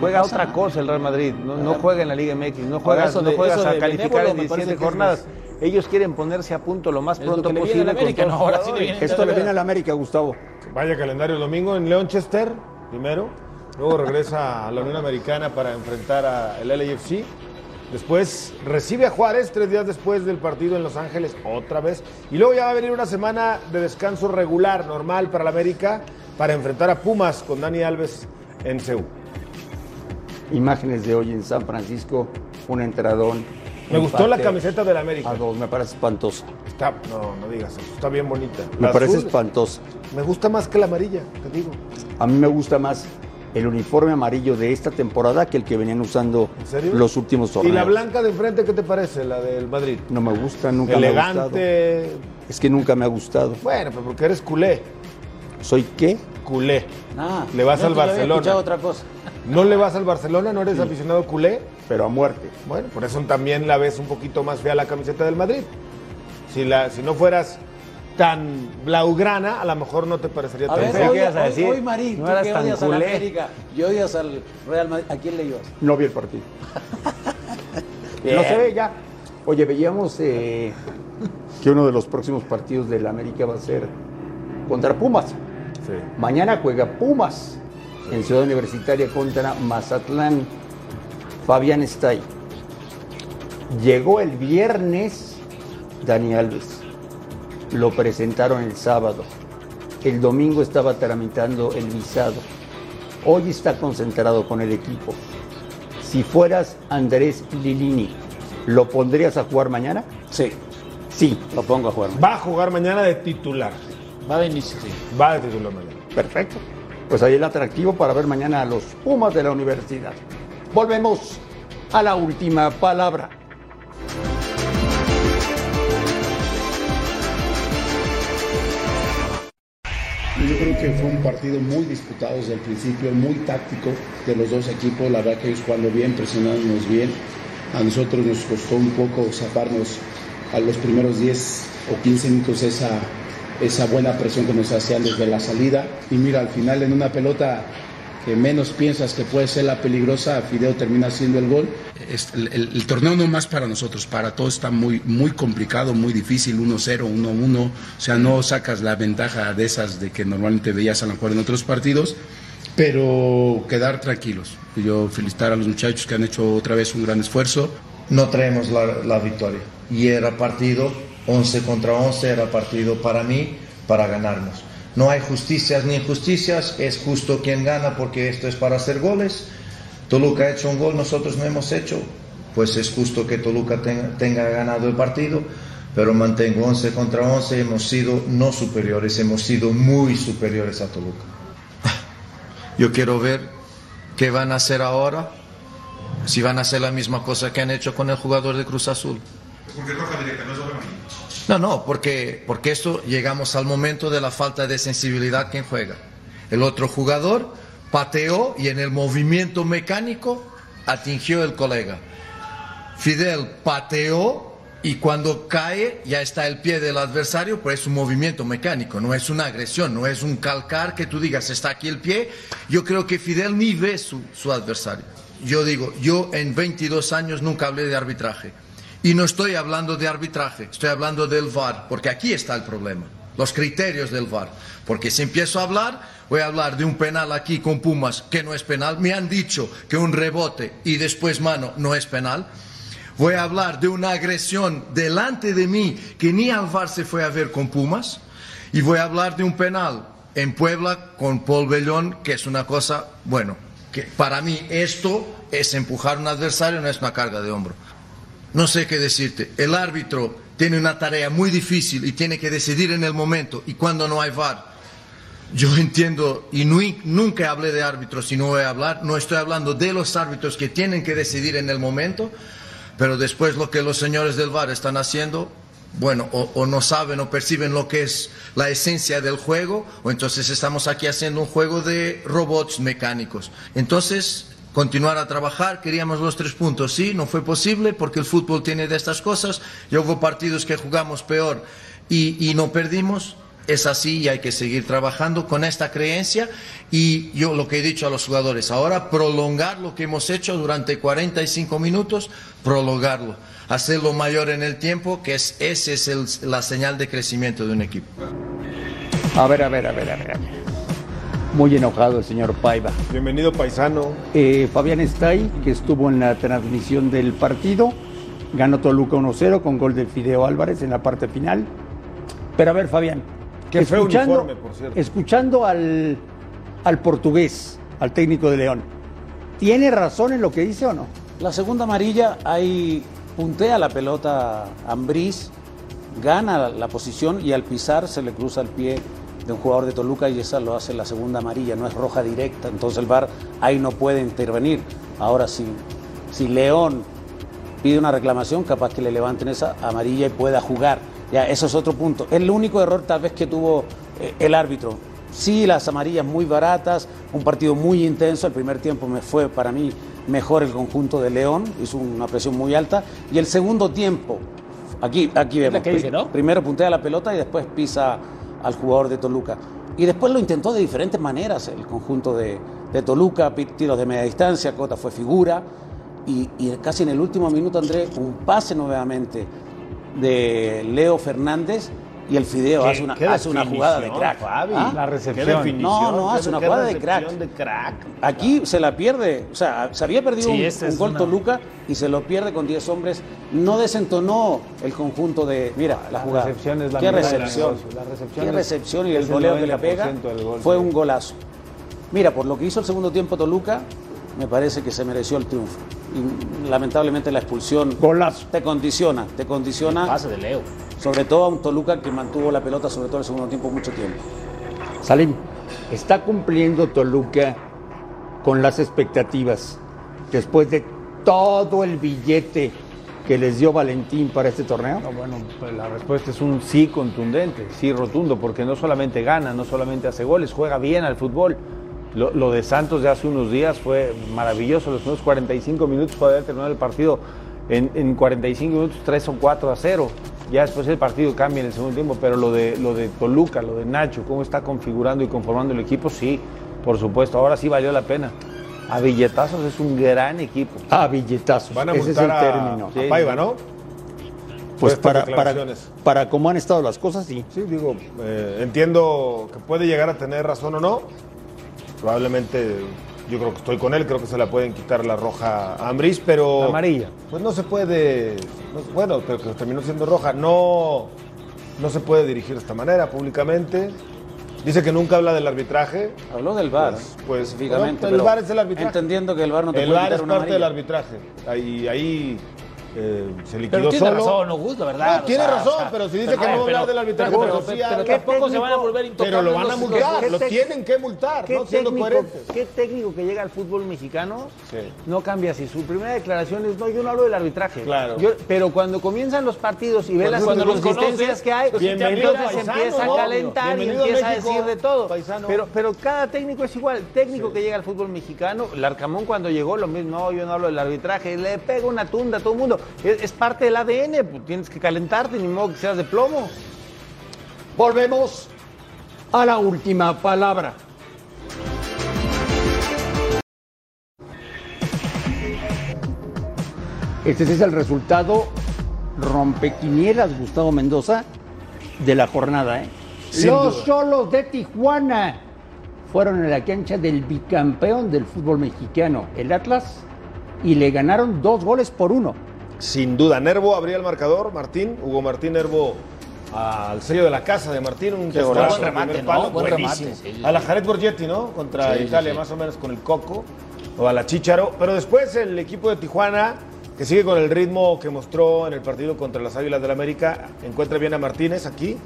juega otra nada. cosa el Real Madrid. No, no juega en la Liga MX, no eso no juegas eso a calificar en me parece 17 que es jornadas. Ellos quieren ponerse a punto lo más lo pronto a posible. con Ahora sí le jugadores. viene Esto le viene a la América, Gustavo. Vaya calendario el domingo en Leonchester, primero. Luego regresa a la Unión Americana para enfrentar al LAFC. Después recibe a Juárez tres días después del partido en Los Ángeles otra vez. Y luego ya va a venir una semana de descanso regular, normal para la América, para enfrentar a Pumas con Dani Alves en Seúl. Imágenes de hoy en San Francisco, un entradón. Me gustó la camiseta del América. A dos, me parece espantosa. Está, no, no digas eso, está bien bonita. Me La parece azul espantosa. Me gusta más que la amarilla, te digo. A mí me gusta más el uniforme amarillo de esta temporada que el que venían usando ¿En serio? los últimos ¿Y torneos. la blanca de enfrente qué te parece, la del Madrid? No me gusta, nunca me ha gustado. Elegante. Es que nunca me ha gustado. Bueno, pero porque eres culé. ¿Soy qué? Culé. Ah, Le vas al había Barcelona. otra cosa. ¿No le vas al Barcelona? ¿No eres aficionado culé? Pero a muerte. Bueno, por eso también la ves un poquito más fea la camiseta del Madrid. Si, la, si no fueras tan blaugrana, a lo mejor no te parecería A tan hoy, ibas a decir? hoy, Marín, No tú eras que tan odias a la. América y odias al Real Madrid, ¿a quién le ibas? No vi el partido. no sé, ya. Oye, veíamos eh, que uno de los próximos partidos del América va a ser contra Pumas. Sí. Mañana juega Pumas en Ciudad Universitaria contra Mazatlán. Fabián está ahí. Llegó el viernes Dani Alves. Lo presentaron el sábado. El domingo estaba tramitando el visado. Hoy está concentrado con el equipo. Si fueras Andrés Lilini, ¿lo pondrías a jugar mañana? Sí, Sí, lo pongo a jugar. Va a jugar mañana de titular. Va de inicio, sí. Va de titular mañana. perfecto. Pues ahí el atractivo para ver mañana a los Pumas de la universidad. Volvemos a la última palabra. Yo creo que fue un partido muy disputado desde el principio, muy táctico de los dos equipos. La verdad que ellos jugando bien, presionándonos bien. A nosotros nos costó un poco zafarnos a los primeros 10 o 15 minutos esa, esa buena presión que nos hacían desde la salida. Y mira, al final en una pelota que menos piensas que puede ser la peligrosa, Fideo termina haciendo el gol. Es- El, el- el torneo no más para nosotros, para todos está muy, muy complicado, muy difícil, 1-0, 1-1, o sea, no sacas la ventaja de esas de que normalmente veías a lo mejor en otros partidos, pero quedar tranquilos. Yo felicitar a los muchachos que han hecho otra vez un gran esfuerzo. no traemos la, la victoria. Y era partido 11 contra 11, era partido para mí, para ganarnos. No hay justicias ni injusticias, es justo quien gana porque esto es para hacer goles. Toluca ha hecho un gol, nosotros no hemos hecho, pues es justo que Toluca tenga, tenga ganado el partido, pero mantengo 11 contra 11, hemos sido no superiores, hemos sido muy superiores a Toluca. Yo quiero ver qué van a hacer ahora, si van a hacer la misma cosa que han hecho con el jugador de Cruz Azul. Porque roja directa, no es. No, no, porque, porque esto llegamos al momento de la falta de sensibilidad quien juega. El otro jugador pateó y en el movimiento mecánico atingió el colega. Fidel pateó y cuando cae ya está el pie del adversario, pues es un movimiento mecánico, no es una agresión, no es un calcar que tú digas está aquí el pie. Yo creo que Fidel ni ve su, su adversario. Yo digo, yo en 22 años nunca hablé de arbitraje. Y no estoy hablando de arbitraje, estoy hablando del VAR, porque aquí está el problema, los criterios del VAR. Porque si empiezo a hablar, voy a hablar de un penal aquí con Pumas que no es penal. Me han dicho que un rebote y después mano no es penal. Voy a hablar de una agresión delante de mí que ni al VAR se fue a ver con Pumas. Y voy a hablar de un penal en Puebla con Paul Bellón, que es una cosa, bueno, que para mí esto es empujar a un adversario, no es una carga de hombro. No sé qué decirte. El árbitro tiene una tarea muy difícil y tiene que decidir en el momento y cuando no hay VAR. Yo entiendo y nu- nunca hablé de árbitros y no voy a hablar. No estoy hablando de los árbitros que tienen que decidir en el momento, pero después lo que los señores del VAR están haciendo, bueno, o, o no saben o perciben lo que es la esencia del juego, o entonces estamos aquí haciendo un juego de robots mecánicos. Entonces, continuar a trabajar, queríamos los tres puntos, sí, no fue posible porque el fútbol tiene de estas cosas, ya hubo partidos que jugamos peor y, no perdimos, es así y hay que seguir trabajando con esta creencia y yo lo que he dicho a los jugadores, ahora prolongar lo que hemos hecho durante 45 minutos, prolongarlo, hacerlo mayor en el tiempo, que es, ese es la señal de crecimiento de un equipo. A ver, a ver, a ver. a ver. Muy enojado el señor Paiva. Bienvenido, paisano. Eh, Fabián está ahí, que estuvo en la transmisión del partido. Ganó Toluca 1-0 con gol del Fideo Álvarez en la parte final. Pero a ver, Fabián. Qué feo uniforme, por cierto. Escuchando al, al portugués, al técnico de León, ¿tiene razón en lo que dice o no? La segunda amarilla, ahí puntea la pelota Ambriz, gana la, la posición y al pisar se le cruza el pie de un jugador de Toluca y esa lo hace la segunda amarilla, no es roja directa, entonces el VAR ahí no puede intervenir. Ahora sí, si León pide una reclamación, capaz que le levanten esa amarilla y pueda jugar. Ya, eso es otro punto. Es el único error tal vez que tuvo eh, el árbitro. Sí, las amarillas muy baratas, un partido muy intenso. El primer tiempo me fue para mí mejor el conjunto de León, hizo una presión muy alta. Y el segundo tiempo, aquí, aquí vemos. dice, ¿no? Primero puntea la pelota y después pisa al jugador de Toluca. Y después lo intentó de diferentes maneras el conjunto de, Toluca, tiros de media distancia, Cota fue figura. Y, y casi en el último minuto, André, un pase nuevamente de Leo Fernández y el Fideo ¿Qué- hace una, hace una jugada de crack. Fabi? ¿Ah? La recepción. No, no, qué- hace una qué jugada de crack. de crack. Aquí se la pierde, o sea, se había perdido Sí, un, gol una- Toluca y se lo pierde con 10 hombres. No desentonó el conjunto de. Mira, la, La jugada. recepción es la Qué recepción. negocio. La recepción Qué recepción y es el el goleo que le pega 90% del gol, fue sí. un golazo. Mira, por lo que hizo el segundo tiempo Toluca, me parece que se mereció el triunfo. Y lamentablemente la expulsión Golazo. te condiciona, te condiciona. Pase de Leo. Sobre todo a un Toluca que mantuvo la pelota, sobre todo el segundo tiempo, mucho tiempo. Salim, ¿está cumpliendo Toluca con las expectativas después de todo el billete que les dio Valentín para este torneo? No, bueno, pues la respuesta es un sí contundente, sí rotundo, porque no solamente gana, no solamente hace goles, juega bien al fútbol. Lo, lo de Santos de hace unos días fue maravilloso, los primeros 45 minutos para haber terminado el partido en, en 45 minutos 3 o 4 a 0. Ya después el partido cambia en el segundo tiempo, pero lo de, lo de Toluca, lo de Nacho, cómo está configurando y conformando el equipo, sí, por supuesto, ahora sí valió la pena. A billetazos es un gran equipo. Ah, billetazos. Van a Ese es el a, término. a Paiva, ¿no? Pues para, para, para cómo han estado las cosas, sí. Sí, digo, eh, entiendo que puede llegar a tener razón o no. Probablemente yo creo que estoy con él, creo que se la pueden quitar la roja a Ambriz, pero. La amarilla. Pues no se puede. no- bueno, pero que terminó siendo roja. No, no se puede dirigir de esta manera públicamente. Dice que nunca habla del arbitraje. Habló del VAR, Pues, pues, específicamente. el pero VAR es el arbitraje. Entendiendo que el VAR no te el puede VAR quitar es una parte del arbitraje. Ahí, ahí eh, se liquidó Pero tiene solo. razón, Augusto, ¿verdad? No, tiene O sea, razón, o sea, pero si dice pero- que no va a pero- hablar del arbitraje, pero- pero, pero- pero tampoco se van a volver Pero intocables lo van a multar, ¿qué lo tienen que multar, ¿Qué ¿no? Siendo técnico, coherentes. ¿Qué técnico que llega al fútbol mexicano Sí. no cambia así? Su primera declaración es, no, yo no hablo del arbitraje. Claro. Yo- pero cuando comienzan los partidos y ve las inconsistencias que hay, pues entonces aplicas, empieza a calentar y empieza a decir de todo. Pero, pero cada técnico es igual. Técnico que llega al fútbol mexicano, el Arcamón cuando llegó, lo mismo, no, yo no hablo del arbitraje, le pega una tunda a todo el mundo. Es, es parte del ADN, pues, tienes que calentarte, ni modo que seas de plomo. Volvemos a la última palabra. Este es el resultado rompequinielas, Gustavo Mendoza, de la jornada. ¿eh? Los. Cholos de Tijuana fueron a la cancha del bicampeón del fútbol mexicano, el Atlas, y le ganaron dos goles por uno. Sin duda, Nervo abría el marcador, Martín, Hugo Martín Nervo al sello de la casa de Martín, un Qué golazo. Buen remate, ¿no? palo, Buen buenísimo. remate, sí, sí. A la Jared Borgetti, ¿no? Contra Sí, Italia, sí. más o menos con el Coco, o a la Chicharo. Pero después el equipo de Tijuana, que sigue con el ritmo que mostró en el partido contra las Águilas del América, encuentra bien a Martínez aquí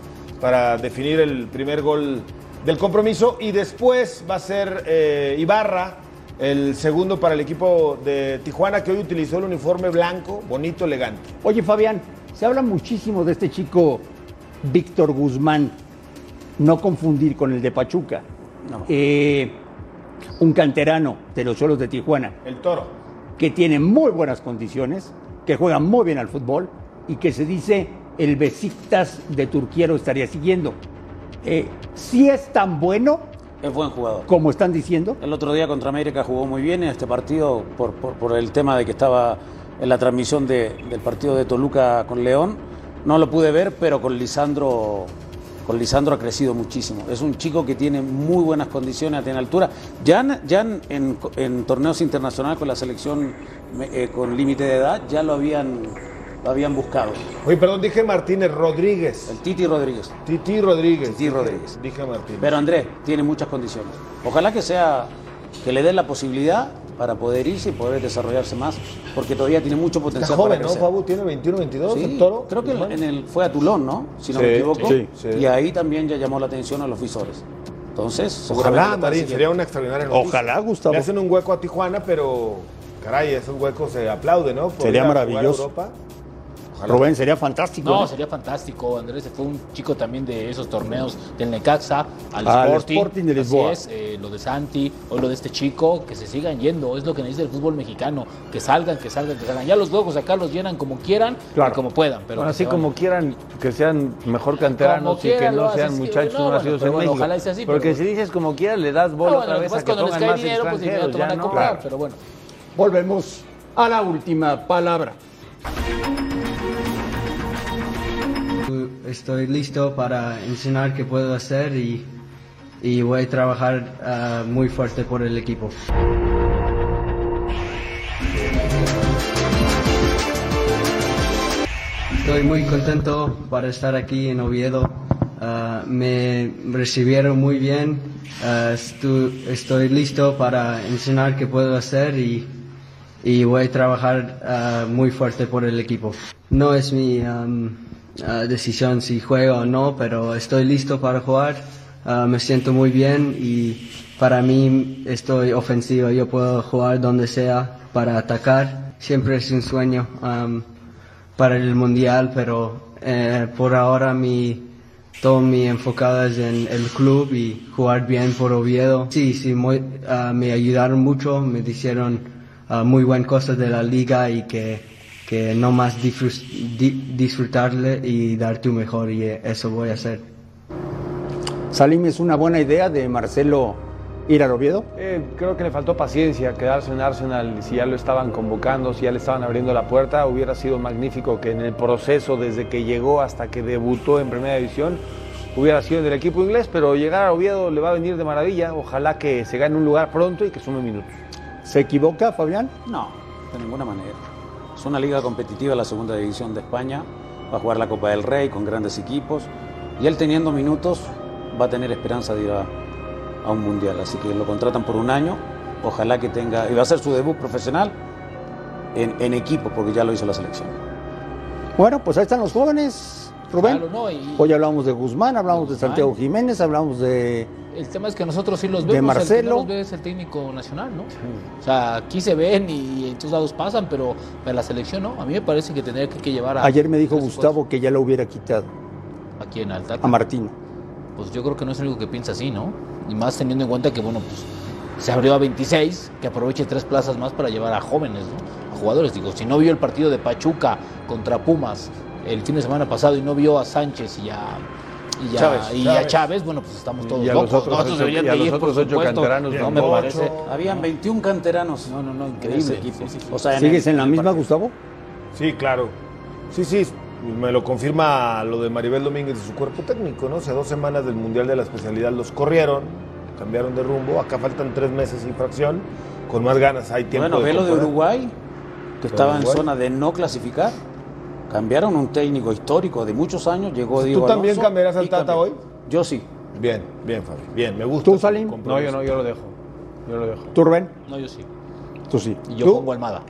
para definir el primer gol del compromiso y después va a ser eh, Ibarra el segundo para el equipo de Tijuana que hoy utilizó el uniforme blanco, bonito, elegante. Oye, Fabián, se habla muchísimo de este chico Víctor Guzmán, no confundir con el de Pachuca. No. Eh, un canterano de los Cholos de Tijuana, El toro. que tiene muy buenas condiciones, que juega muy bien al fútbol y que se dice el Besiktas de Turquía lo estaría siguiendo. Eh, si es tan bueno Es buen jugador. como están diciendo, El otro día contra América jugó muy bien en este partido por, por- por el tema de que estaba en la transmisión de- del partido de Toluca con León. No lo pude ver, pero con Lisandro con Lisandro ha crecido muchísimo. Es un chico que tiene muy buenas condiciones, tiene altura. Ya, en- ya en, en- en torneos internacionales con la selección eh, con límite de edad, ya lo habían, lo habían buscado. Oye, perdón, dije Martínez Rodríguez. El Titi Rodríguez. Titi Rodríguez. Titi Rodríguez. Dije Martínez. Pero Andrés tiene muchas condiciones. Ojalá que sea, que le den la posibilidad para poder irse y poder desarrollarse más, porque todavía tiene mucho potencial. Está joven, para ¿no? Fabu tiene 21, 22, Sí, el toro. creo que en el, fue a Tulón, ¿no? Si no Sí, me equivoco. sí, sí. Y ahí también ya llamó la atención a los visores. Entonces, Ojalá, Marín, sería una extraordinaria noticia. Ojalá, Gustavo. Le hacen un hueco a Tijuana, pero caray, esos huecos se aplauden, ¿no? Sería maravilloso. Europa. Rubén, sería fantástico. No, ¿no? sería fantástico. Andrés fue un chico también de esos torneos del Necaxa al Al Sporting. Sporting de Así Lisboa. es, eh, lo de Santi, hoy lo de este chico, que se sigan yendo. Es lo que necesita el fútbol mexicano. Que salgan, que salgan, que salgan. Ya los juegos acá los llenan como quieran Claro. y como puedan. Pero Bueno, así se como quieran que sean mejor canteranos Como y que quieran, no sean muchachos no, no bueno, nacidos pero en bueno, México. ojalá sea así, Porque pero- si dices como quieras, le das bola Ah, bueno, otra vez a que cuando les pongan cae más dinero, pues, inmediato ya van a no. comprar, pero bueno. Volvemos a la última palabra. Estoy listo para enseñar qué puedo hacer y, y voy a trabajar ah, muy fuerte por el equipo. Estoy muy contento para estar aquí en Oviedo. Ah, me recibieron muy bien. Ah, estu- estoy listo para enseñar qué puedo hacer y, y voy a trabajar ah, muy fuerte por el equipo. No es mi am, ah, decisión si juego o no, pero estoy listo para jugar. Ah, me siento muy bien y para mí estoy ofensivo. Yo puedo jugar donde sea para atacar. Siempre es un sueño para el mundial, pero eh, por ahora mi todo mi enfocado es en el club y jugar bien por Oviedo. Sí, sí, ah, me ayudaron mucho, me dijeron muy buenas cosas de la liga y que, que no más disfrutarle y dar tu mejor y eso voy a hacer. Salim, ¿es una buena idea de Marcelo ir al Oviedo? Eh, creo que le faltó paciencia quedarse en Arsenal. Si ya lo estaban convocando, si ya le estaban abriendo la puerta, hubiera sido magnífico que en el proceso, desde que llegó hasta que debutó en Primera División, hubiera sido del equipo inglés. Pero llegar a Oviedo le va a venir de maravilla. Ojalá que se gane un lugar pronto y que sume minutos. ¿Se equivoca, Fabián? No, de ninguna manera. Es una liga competitiva, la segunda división de España. Va a jugar la Copa del Rey con grandes equipos. Y él teniendo minutos va a tener esperanza de ir a, un mundial. Así que lo contratan por un año. Ojalá que tenga. Y va a ser su debut profesional en, en equipo, porque ya lo hizo la selección. Bueno, pues ahí están los jóvenes, Rubén. Claro, no, y- Hoy hablamos de Guzmán, hablamos de. Santiago Jiménez, hablamos de... El tema es que nosotros sí los De vemos, el que Marcelo. no los ve es el técnico nacional, ¿no? O sea, aquí se ven y en todos lados pasan, pero en la selección no. A mí me parece que tendría que, que llevar a... Ayer me dijo Gustavo que ya lo hubiera quitado Aquí en Alta. a Martino. Pues yo creo que no es el único que piensa así, ¿no? Y más teniendo en cuenta que, bueno, pues se abrió a 26, que aproveche tres plazas más para llevar a jóvenes, ¿no? A jugadores. Digo, si no vio el partido de Pachuca contra Pumas el fin de semana pasado y no vio a Sánchez y a, y a, Chávez, y a Chávez. Chávez, bueno, pues estamos todos Y a los locos. otros Nosotros ocho- deberían y a de los ir, por otros ocho supuesto. canteranos No me tampoco. parece. Habían 21 canteranos No, no, no, increíble. equipo. Sí, sí, sí. O sea, en ¿Sigues el- en la misma, partido. Gustavo? Sí, claro. Sí, sí, me lo confirma lo de Maribel Domínguez y su cuerpo técnico, ¿no? Hace dos semanas del Mundial de la Especialidad los corrieron, cambiaron de rumbo. Acá faltan tres meses y fracción. Con más ganas hay tiempo Bueno, de ve lo de. Uruguay, que estaba en zona de no clasificar. Cambiaron un técnico histórico de muchos años, llegó Diego ¿Tú también Alonso cambiarás al Tata hoy? Yo sí. Bien, bien, Fabi. Bien, me gusta. ¿Tú, Salim? No, yo no, yo lo dejo. Yo lo dejo. ¿Tú, Rubén? No, yo sí. Tú sí. Y yo ¿Tú? pongo Almada.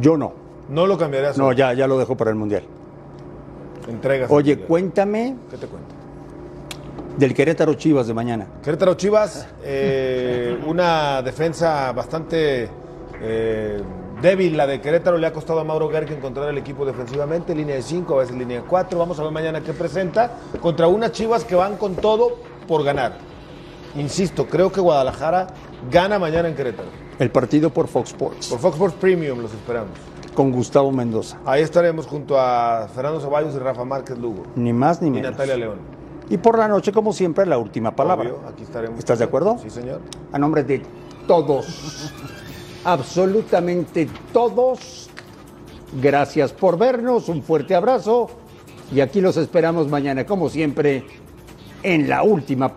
Yo no. No lo cambiarás. No, hoy. ya, ya lo dejo para el Mundial. Entregas. Oye, Mundial. cuéntame ¿Qué te cuento? del Querétaro Chivas de mañana. Querétaro Chivas, eh, una defensa bastante eh, débil. La de Querétaro le ha costado a Mauro Gerg encontrar el equipo defensivamente, línea de 5, a veces línea de 4. Vamos a ver mañana qué presenta contra unas Chivas que van con todo por ganar. Insisto, creo que Guadalajara gana mañana en Querétaro. El partido por Fox Sports Por Fox Sports Premium los esperamos. con Gustavo Mendoza. Ahí estaremos junto a Fernando Ceballos y Rafa Márquez Lugo. Ni más ni Y menos. Natalia León. Y por la noche, como siempre, la última palabra. Obvio, aquí estaremos. ¿Estás de acuerdo? Sí, señor. A nombre de todos, absolutamente todos, gracias por vernos, un fuerte abrazo y aquí los esperamos mañana, como siempre, en la última